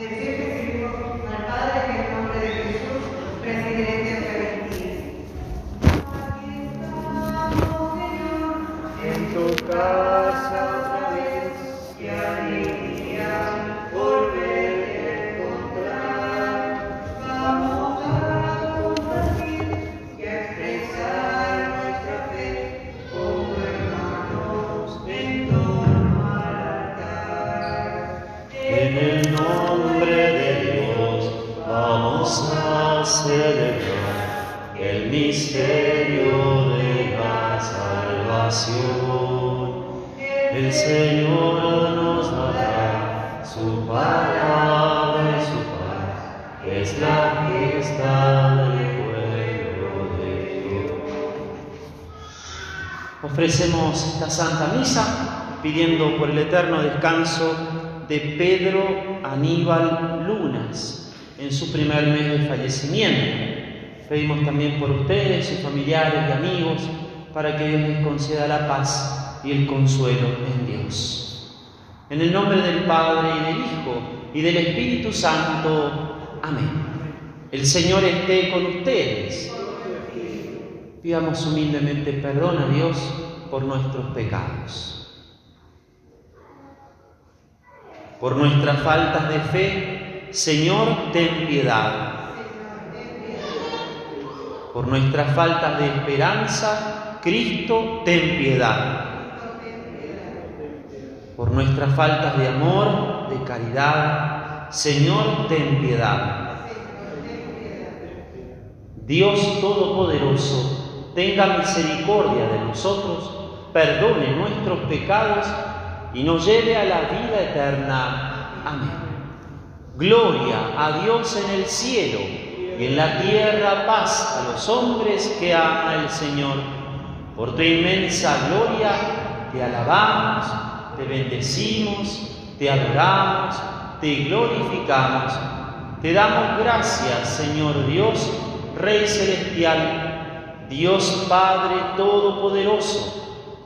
Ofrecemos pidiendo por el eterno descanso de Pedro Aníbal Lunas en su primer mes de fallecimiento. Pedimos también por ustedes, sus familiares y amigos, para que Dios les conceda la paz y el consuelo en Dios. En el nombre del Padre y del Hijo y del Espíritu Santo. Amén. El Señor esté con ustedes. Pidamos humildemente perdón a Dios por nuestros pecados. Por nuestras faltas de fe, Señor, ten piedad. Por nuestras faltas de esperanza, Cristo, ten piedad. Por nuestras faltas de amor, de caridad, Señor, ten piedad. Dios Todopoderoso, tenga misericordia de nosotros, perdone nuestros pecados y nos lleve a la vida eterna. Amén. Gloria a Dios en el cielo y en la tierra paz a los hombres que ama el Señor. Por tu inmensa gloria te alabamos, te bendecimos, te adoramos, te glorificamos. Te damos gracias, Señor Dios, Rey celestial Dios Padre Todopoderoso,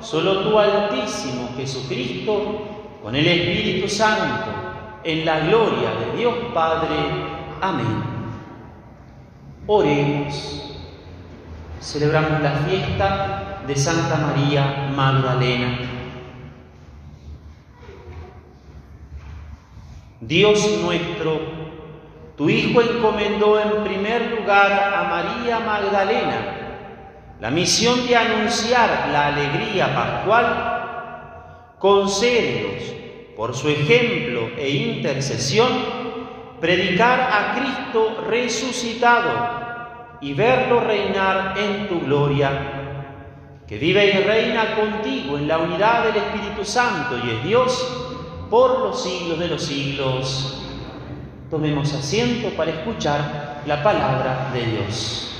solo tú, Altísimo Jesucristo, con el Espíritu Santo, en la gloria de Dios Padre. Amén. Oremos. Celebramos la fiesta de Santa María Magdalena. Dios nuestro, tu Hijo encomendó en primer lugar a María Magdalena la misión de anunciar la alegría pascual. Concédenos, por su ejemplo e intercesión, predicar a Cristo resucitado y verlo reinar en tu gloria, que vive y reina contigo en la unidad del Espíritu Santo y es Dios por los siglos de los siglos. Tomemos asiento para escuchar la palabra de Dios.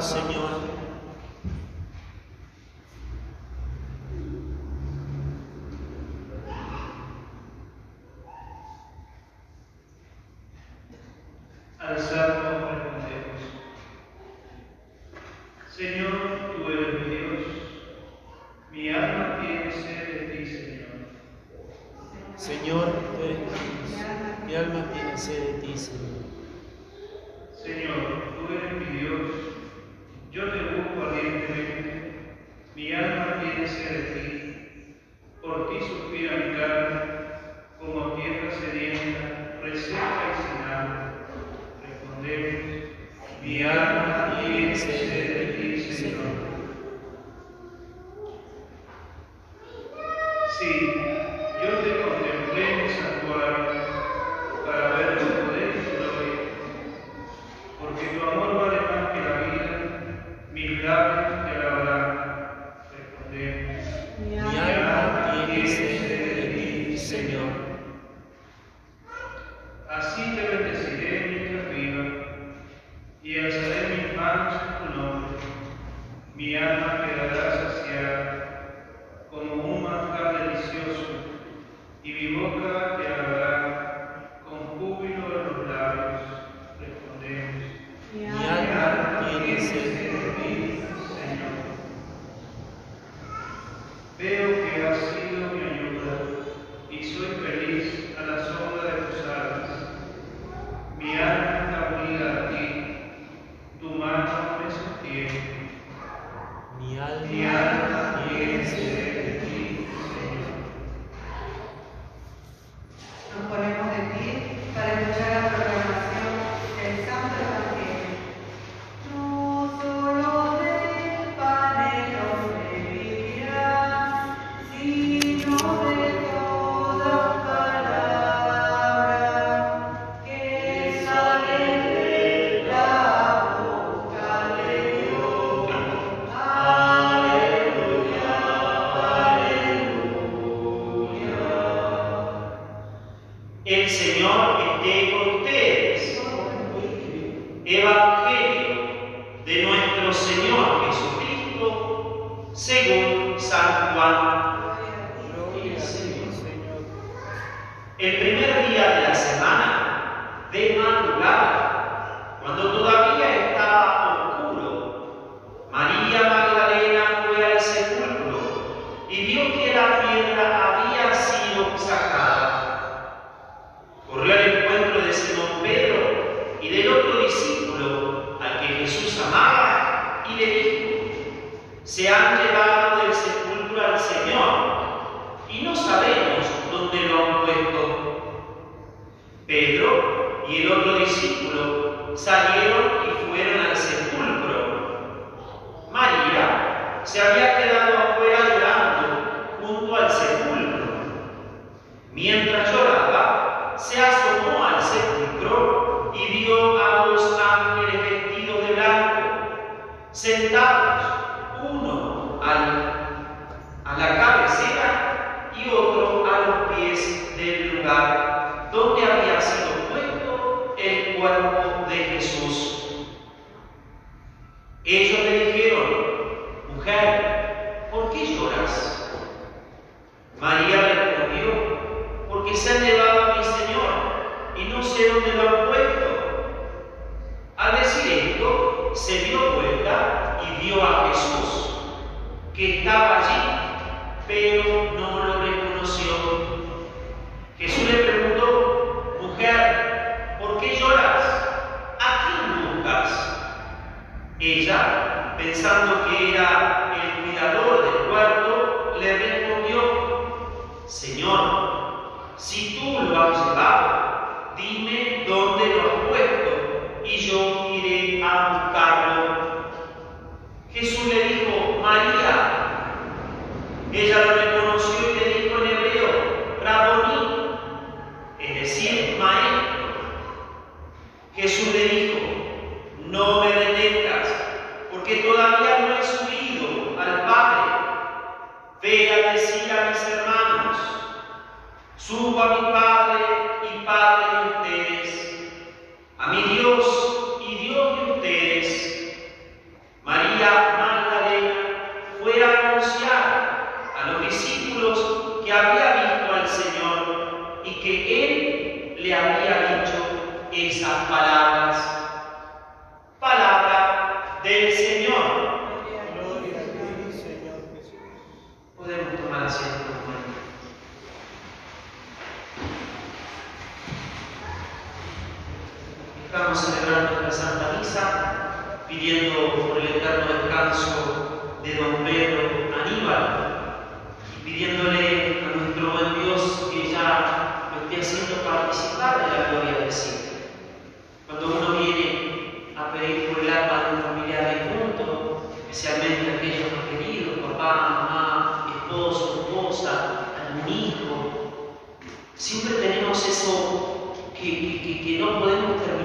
Señor. Yeah. seas Ella lo reconoció y le dijo en hebreo, Raboní, es decir, maestro. Jesús le dijo, no me detengas, porque todavía no he subido al Padre. Ve a decir a mis hermanos, subo a mi Padre y Padre de ustedes, a mi Dios estamos celebrando esta Santa Misa, pidiendo por el eterno descanso de don Pedro Aníbal, y pidiéndole a nuestro buen Dios que ya lo esté haciendo participar de la gloria del cielo. Cuando uno viene a pedir por el alma de un familiar difunto, especialmente aquellos más queridos, papá, mamá, esposo, esposa, algún hijo, siempre tenemos eso que, que, que no podemos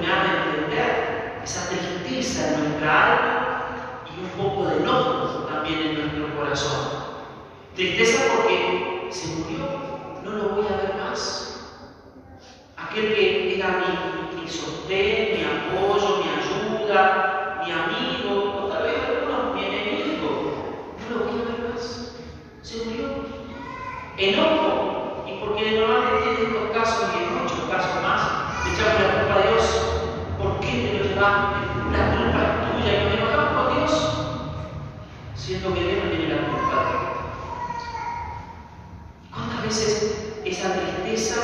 terminar de entender, esa tristeza en nuestra alma y un poco de enojo también en nuestro corazón. Tristeza porque se murió, no lo voy a ver más. Aquel que era mi, mi sostén, mi apoyo, mi ayuda, mi amigo, o vez algunos mi enemigo, no lo voy a ver más. Se murió. Enojo, siendo no tiene la culpa. ¿Cuántas veces esa tristeza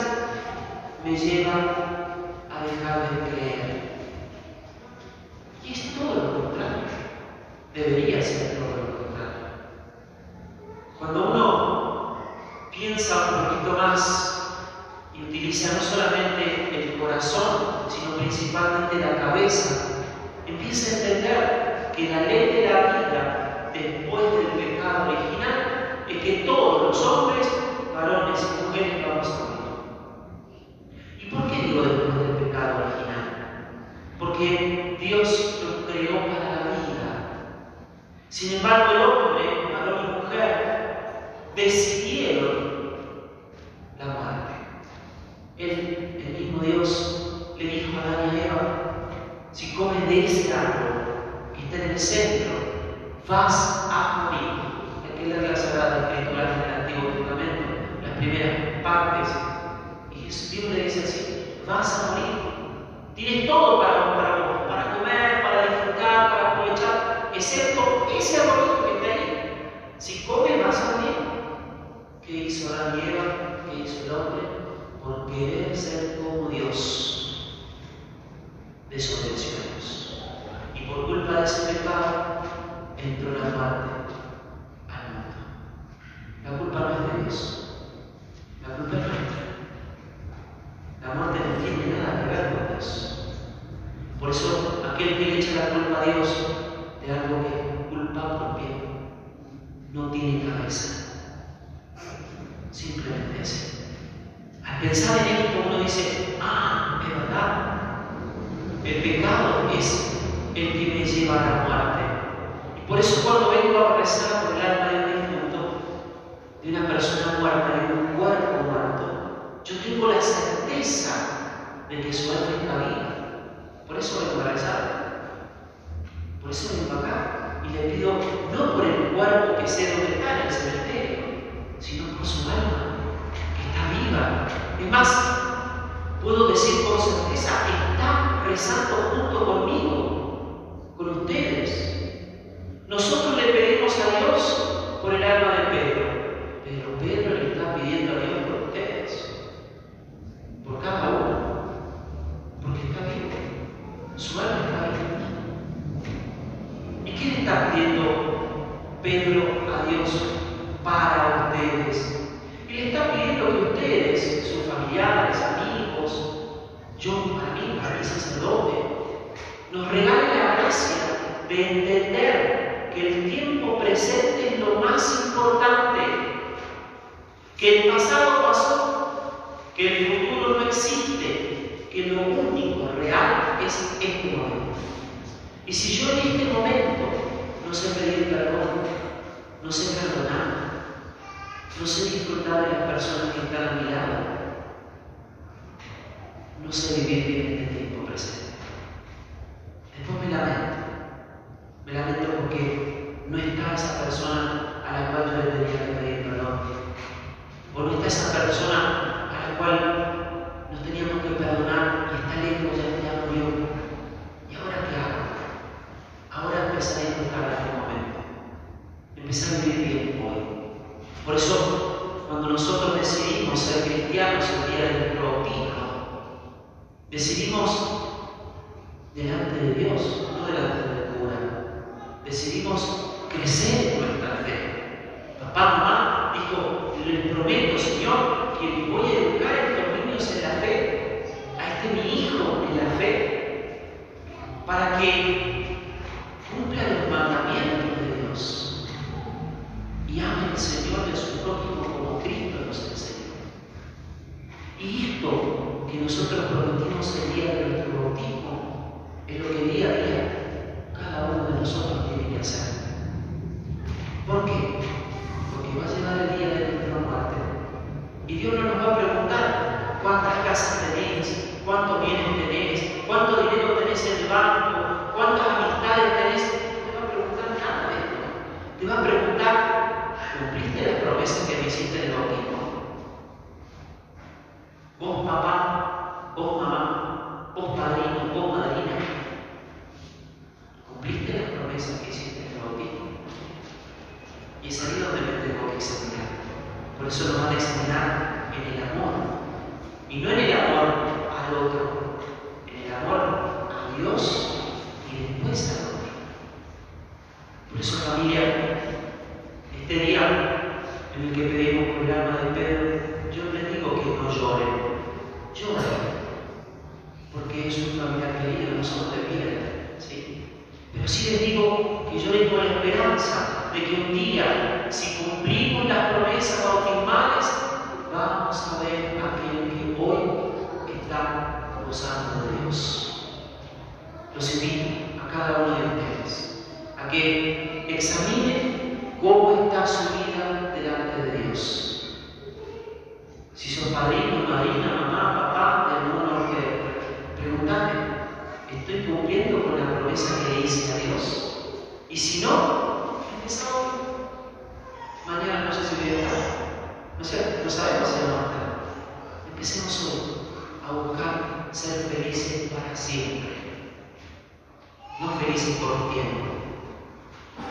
me lleva a dejar de creer? Y es todo lo contrario. Debería ser todo lo contrario. Cuando uno piensa un poquito más y utiliza no solamente el corazón, sino principalmente la cabeza, empieza a entender que la ley de la vida después del pecado original es que todos los hombres, varones y mujeres vamos a morir. ¿Y por qué digo después del pecado original? Porque Dios nos creó para la vida. Sin embargo, el hombre, varón y mujer, decidieron la muerte. Él, el mismo Dios, le dijo a Adán y Eva, si comes de ese árbol que está en el centro, vas a morir. Hay que leer las Sagradas Escrituras del Antiguo Testamento, las primeras partes. Y Dios le dice así, vas a morir. Tienes todo para, para, para comer, para disfrutar, para aprovechar, excepto ese arbolito que está ahí. Si comes, vas a morir. ¿Qué hizo y Eva? ¿Qué hizo el hombre? Por querer ser como Dios, desobedeció a Dios. Y por culpa de ese pecado, la muerte al mundo. La culpa no es de Dios, la culpa es nuestra. La muerte no tiene nada que ver con Dios. Por eso, aquel que le echa la culpa a Dios de algo que es culpa propia, no tiene cabeza. Simplemente así. Al pensar en esto, uno dice, ah, es verdad. El pecado es el que me lleva a la muerte. Y por eso cuando vengo a rezar por el alma de un difunto, de una persona muerta, de un cuerpo muerto, yo tengo la certeza de que su alma está viva. Por eso vengo a rezar. Por eso vengo acá y le pido, no por el cuerpo que sé dónde está en el cementerio, sino por su alma, que está viva. Es más, puedo decir con certeza, está rezando junto conmigo, con ustedes. Nosotros le pedimos a Dios por el alma de Pedro, pero Pedro le está pidiendo a Dios por ustedes, por cada uno, porque está vivo, su alma. ¿Y qué le está pidiendo Pedro a Dios para ustedes? Y le está pidiendo que ustedes, sus familiares, amigos, yo para mí, para mi sacerdote, nos regalen la gracia de entender que el tiempo presente es lo más importante, que el pasado pasó, que el futuro no existe, que lo único real es este momento. Y si yo en este momento no sé pedir perdón, no sé perdonar, no sé disfrutar de las personas que están a mi lado, no sé vivir bien este tiempo presente. Después me lamento, me lamento porque no está esa persona a la cual yo que pedir perdón, o no está esa persona a la cual nos teníamos que perdonar y está lejos, ya, ya murió. ¿Y ahora qué hago? Ahora empezar a disfrutar de este momento, empezar a vivir bien hoy. Por eso, cuando nosotros decidimos ser cristianos el día de nuestro bautismo, decidimos delante de Dios, no delante del cura. Decidimos crecer en nuestra fe. Papá, mamá dijo, les prometo, Señor, que voy a educar a estos niños en la fe, a este mi hijo en la fe, para que cumpla los mandamientos de Dios y ame al Señor de su prójimo como Cristo nos enseña. Dios no nos va a preguntar cuántas casas tenés, cuántos bienes tenés, cuánto dinero tenés en el banco, cuántas amistades tenés. No te va a preguntar nada de esto. Te va a preguntar, ¿cumpliste las promesas que me hiciste en el bautismo? Vos papá, vos mamá, vos padrino, vos madrina, ¿cumpliste las promesas que hiciste en el bautismo? Y es ahí donde me tengo que examinar. Por eso nos van a examinar en el amor. Y no en el amor al otro, en el amor a Dios y después al otro. Por eso familia, este día en el que pedimos por el alma de Pedro, yo les digo que no lloren, lloren, porque es un familiar querido, no somos de piedra, ¿sí? Pero sí les digo que lloren con la esperanza de que un día, si cumplimos las promesas bautismales, vamos a ver a aquel que hoy está gozando de Dios. Los invito a cada uno de ustedes a que examinen cómo está su vida delante de Dios. Si son padrino, madrina, mamá, papá, de alguno que preguntate, ¿estoy cumpliendo con la promesa que le hice a Dios? Y si no, empieza hoy. Mañana no sé si voy a estar. No, sé, no sabemos si vamos a estar. Empecemos hoy a buscar ser felices para siempre. No felices por un tiempo,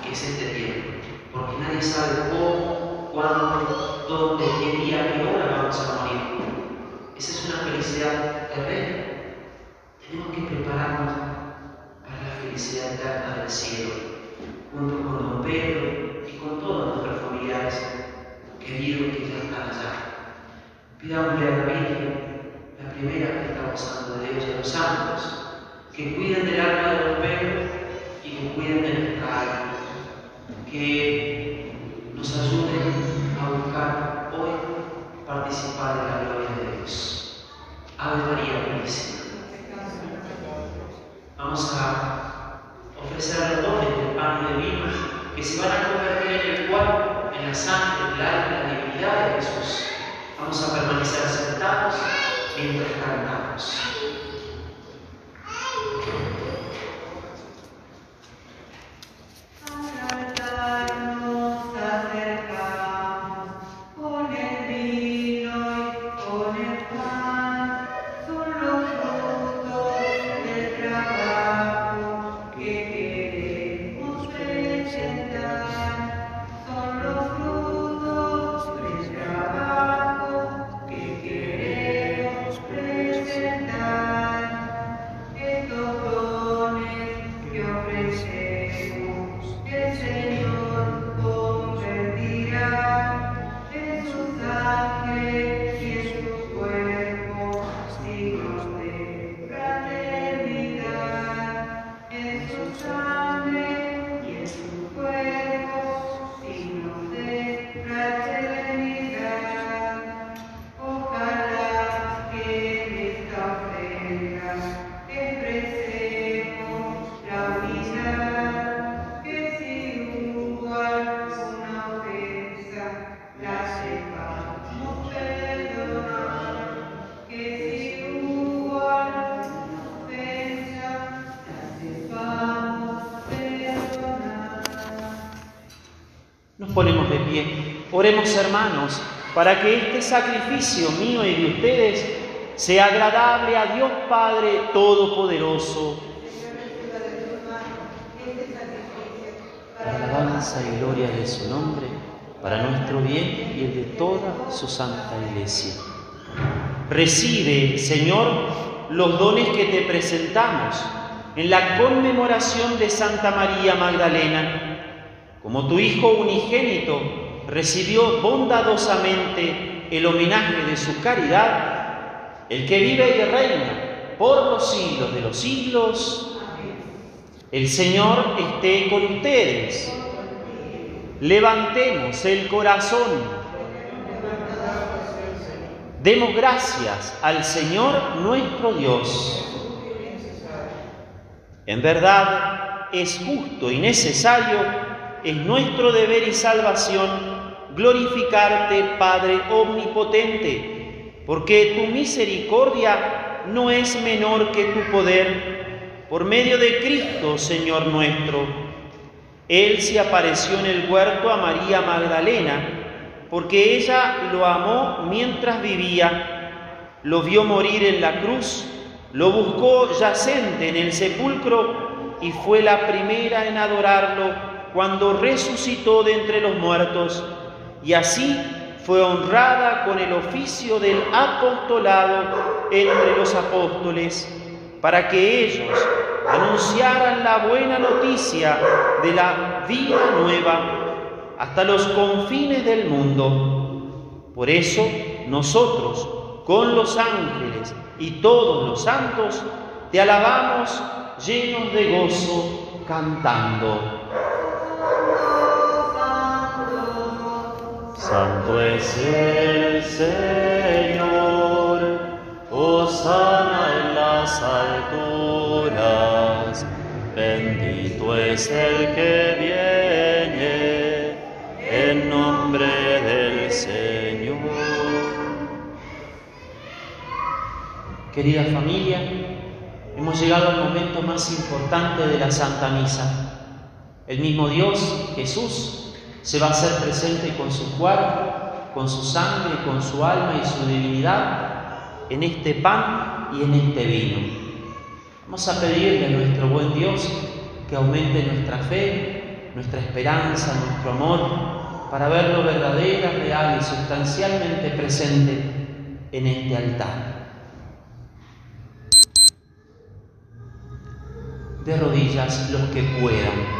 que es este tiempo. Porque nadie sabe cómo, cuándo, dónde, qué día, qué hora vamos a morir. Esa es una felicidad terrena. Tenemos que prepararnos para la felicidad eterna del cielo, junto con don Pedro y con todos nuestros familiares queridos que ya están allá. Pidámosle a la Virgen, primera que está gozando de Dios a los santos, que cuiden del alma de don Pedro y que cuiden de nuestra alma, que nos ayuden a buscar hoy participar de la gloria de Dios. Ave María Purísima. Vamos a ofrecer a los dones del pan y del vino que se van a convertir en el cuerpo, en la sangre, el alma, en la divinidad de Jesús. Vamos a permanecer sentados mientras Ponemos de pie. Oremos hermanos para que este sacrificio mío y de ustedes sea agradable a Dios Padre Todopoderoso. Para la alabanza y gloria de su nombre, para nuestro bien y el de toda su santa iglesia. Recibe, Señor, los dones que te presentamos en la conmemoración de Santa María Magdalena como tu Hijo unigénito recibió bondadosamente el homenaje de su caridad, el que vive y reina por los siglos de los siglos, el Señor esté con ustedes. Levantemos el corazón. Demos gracias al Señor nuestro Dios. En verdad es justo y necesario es nuestro deber y salvación glorificarte, Padre omnipotente, porque tu misericordia no es menor que tu poder, por medio de Cristo, Señor nuestro. Él se apareció en el huerto a María Magdalena, porque ella lo amó mientras vivía, lo vio morir en la cruz, lo buscó yacente en el sepulcro y fue la primera en adorarlo cuando resucitó de entre los muertos y así fue honrada con el oficio del apostolado entre los apóstoles, para que ellos anunciaran la buena noticia de la vida nueva hasta los confines del mundo. Por eso nosotros, con los ángeles y todos los santos, te alabamos llenos de gozo, cantando. Santo es el Señor, sana en las alturas, bendito es el que viene en nombre del Señor. Querida familia, hemos llegado al momento más importante de la Santa Misa. El mismo Dios, Jesús, se va a hacer presente con su cuerpo, con su sangre, con su alma y su divinidad en este pan y en este vino. Vamos a pedirle a nuestro buen Dios que aumente nuestra fe, nuestra esperanza, nuestro amor, para verlo verdadera, real y sustancialmente presente en este altar. De rodillas los que puedan.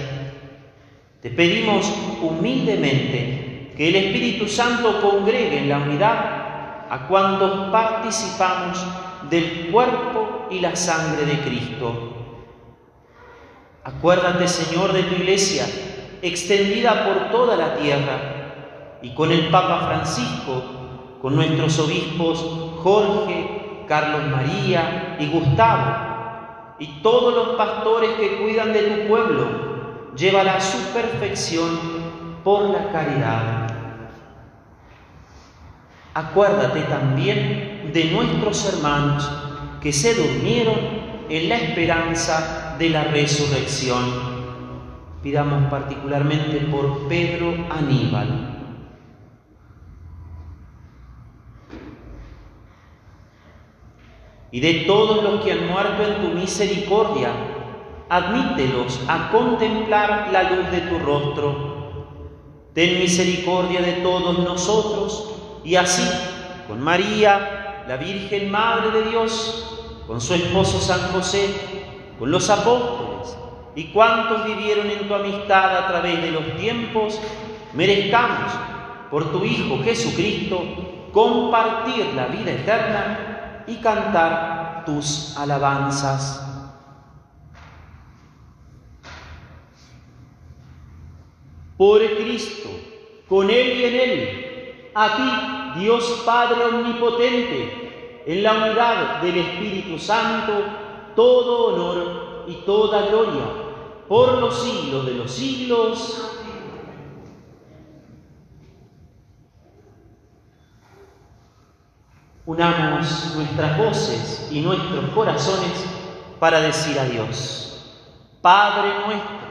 te pedimos humildemente que el Espíritu Santo congregue en la unidad a cuantos participamos del cuerpo y la sangre de Cristo. Acuérdate, Señor, de tu iglesia, extendida por toda la tierra, y con el Papa Francisco, con nuestros obispos Jorge, Carlos María y Gustavo, y todos los pastores que cuidan de tu pueblo, llévala a su perfección por la caridad. Acuérdate también de nuestros hermanos que se durmieron en la esperanza de la resurrección. Pidamos particularmente por Pedro Aníbal. Y de todos los que han muerto en tu misericordia, admítelos a contemplar la luz de tu rostro. Ten misericordia de todos nosotros y así, con María, la Virgen Madre de Dios, con su esposo San José, con los apóstoles y cuantos vivieron en tu amistad a través de los tiempos, merezcamos, por tu Hijo Jesucristo, compartir la vida eterna y cantar tus alabanzas. Por Cristo, con Él y en Él, a ti, Dios Padre Omnipotente, en la unidad del Espíritu Santo, todo honor y toda gloria, por los siglos de los siglos. Unamos nuestras voces y nuestros corazones para decir a Dios, Padre nuestro,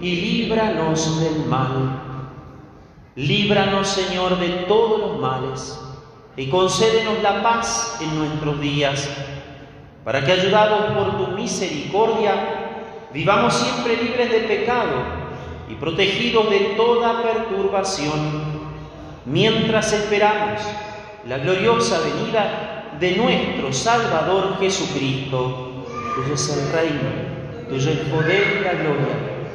y líbranos del mal. Líbranos, Señor, de todos los males y concédenos la paz en nuestros días, para que, ayudados por tu misericordia, vivamos siempre libres de pecado y protegidos de toda perturbación, mientras esperamos la gloriosa venida de nuestro Salvador Jesucristo. Tuyo es el reino, tuyo el poder y la gloria,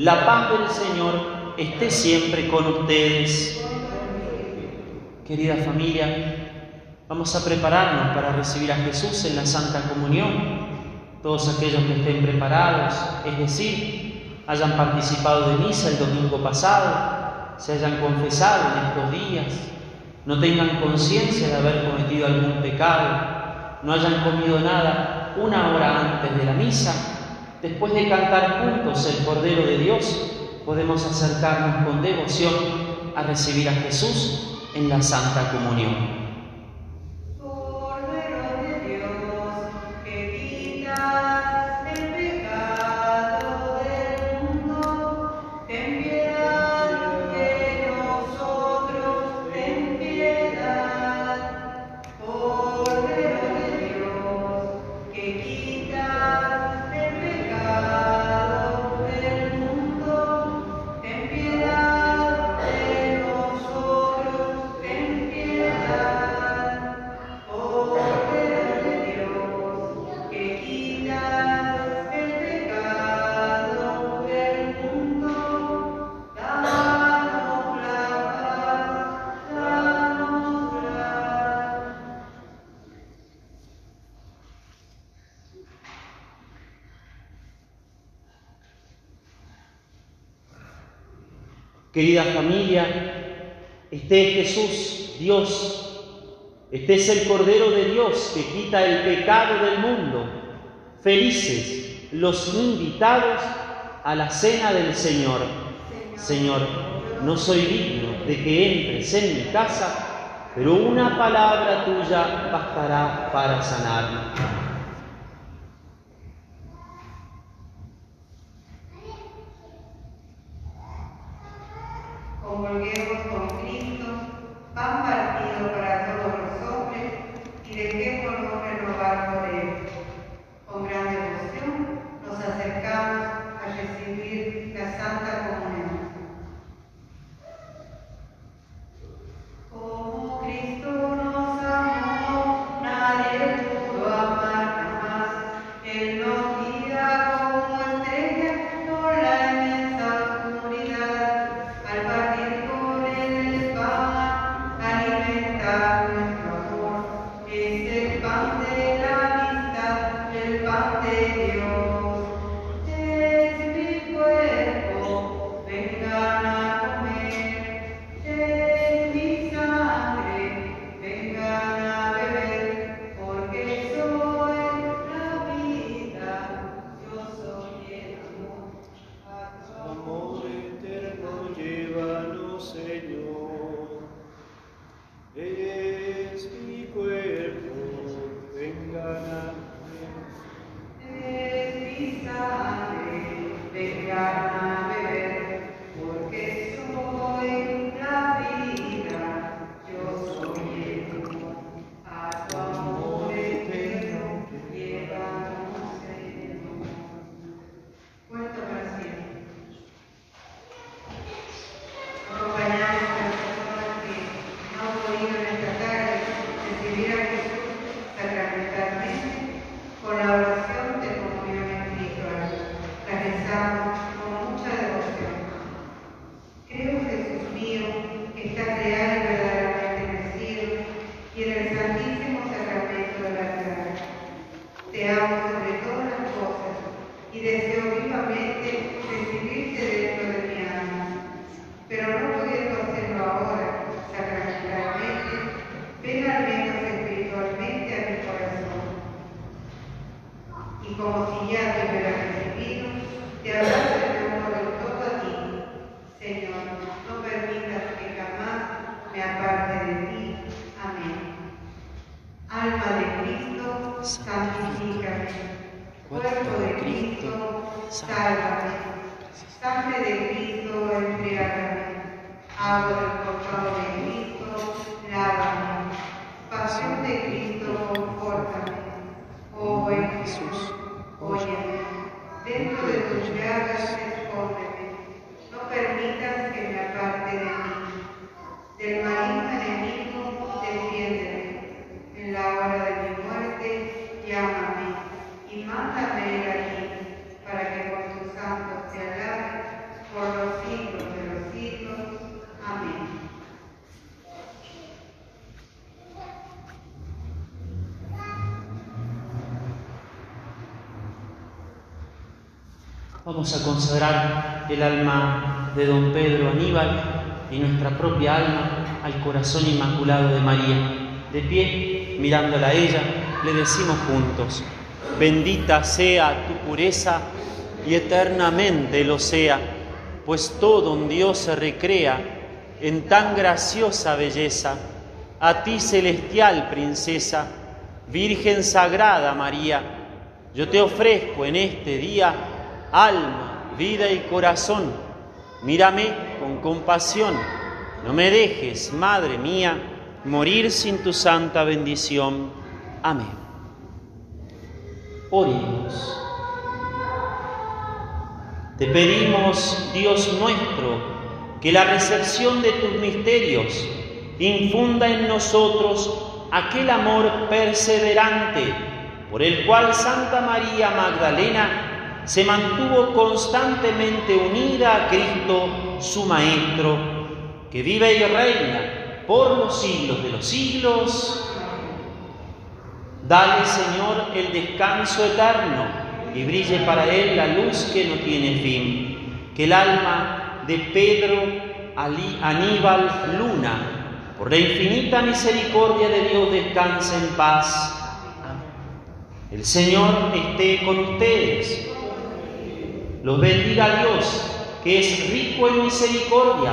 la paz del Señor esté siempre con ustedes. Querida familia, vamos a prepararnos para recibir a Jesús en la Santa Comunión. Todos aquellos que estén preparados, es decir, hayan participado de misa el domingo pasado, se hayan confesado en estos días, no tengan conciencia de haber cometido algún pecado, no hayan comido nada una hora antes de la misa, después de cantar juntos el Cordero de Dios, podemos acercarnos con devoción a recibir a Jesús en la Santa Comunión. Querida familia, esté Jesús, Dios, Este es el Cordero de Dios que quita el pecado del mundo. Felices los invitados a la cena del Señor. Señor, no soy digno de que entres en mi casa, pero una palabra tuya bastará para sanarme. Comulguemos con Cristo, pan partido para todos los hombres, y Cuerpo de Cristo, sálvame. Sangre de Cristo, embriágame. Agua del costado de Cristo, lávame. Pasión de Cristo, confórtame. Oh buen Jesús, óyeme. Dentro de tus llagas, escóndeme. No permitas que me aparte de ti. Del maligno enemigo, defiéndeme. En la hora de mi muerte, llámame y mándame ir aquí, para que con tus santos te alabe por los siglos de los siglos. Amén. Vamos a consagrar el alma de don Pedro Aníbal y nuestra propia alma al corazón inmaculado de María. De pie, mirándola a ella, le decimos juntos, bendita sea tu pureza y eternamente lo sea, pues todo un Dios se recrea en tan graciosa belleza. A ti celestial princesa, Virgen Sagrada María, yo te ofrezco en este día alma, vida y corazón. Mírame con compasión. No me dejes, Madre mía, morir sin tu santa bendición. Amén. Oremos. Te pedimos, Dios nuestro, que la recepción de tus misterios infunda en nosotros aquel amor perseverante por el cual Santa María Magdalena se mantuvo constantemente unida a Cristo, su Maestro, que vive y reina por los siglos de los siglos. Dale, Señor, el descanso eterno y brille para él la luz que no tiene fin. Que el alma de Pedro Aníbal Luna por la infinita misericordia de Dios, descanse en paz. El Señor esté con ustedes. Los bendiga Dios, que es rico en misericordia,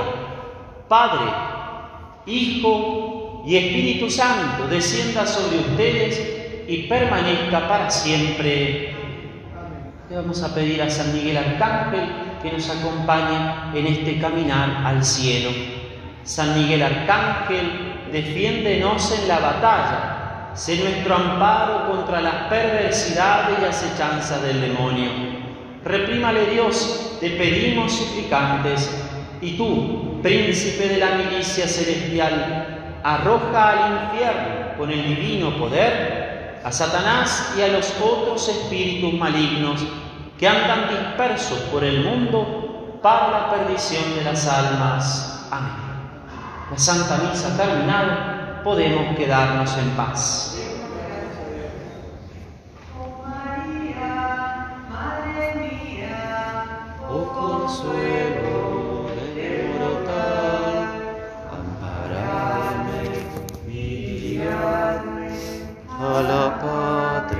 Padre, Hijo y Espíritu Santo, descienda sobre ustedes y permanezca para siempre. Le vamos a pedir a San Miguel Arcángel que nos acompañe en este caminar al cielo. San Miguel Arcángel, defiéndenos en la batalla, sé nuestro amparo contra las perversidades y acechanzas del demonio. Reprímale Dios, te pedimos suplicantes, y tú, príncipe de la milicia celestial, arroja al infierno con el divino poder a Satanás y a los otros espíritus malignos que andan dispersos por el mundo para la perdición de las almas. Amén. La Santa Misa terminada, podemos quedarnos en paz. Oh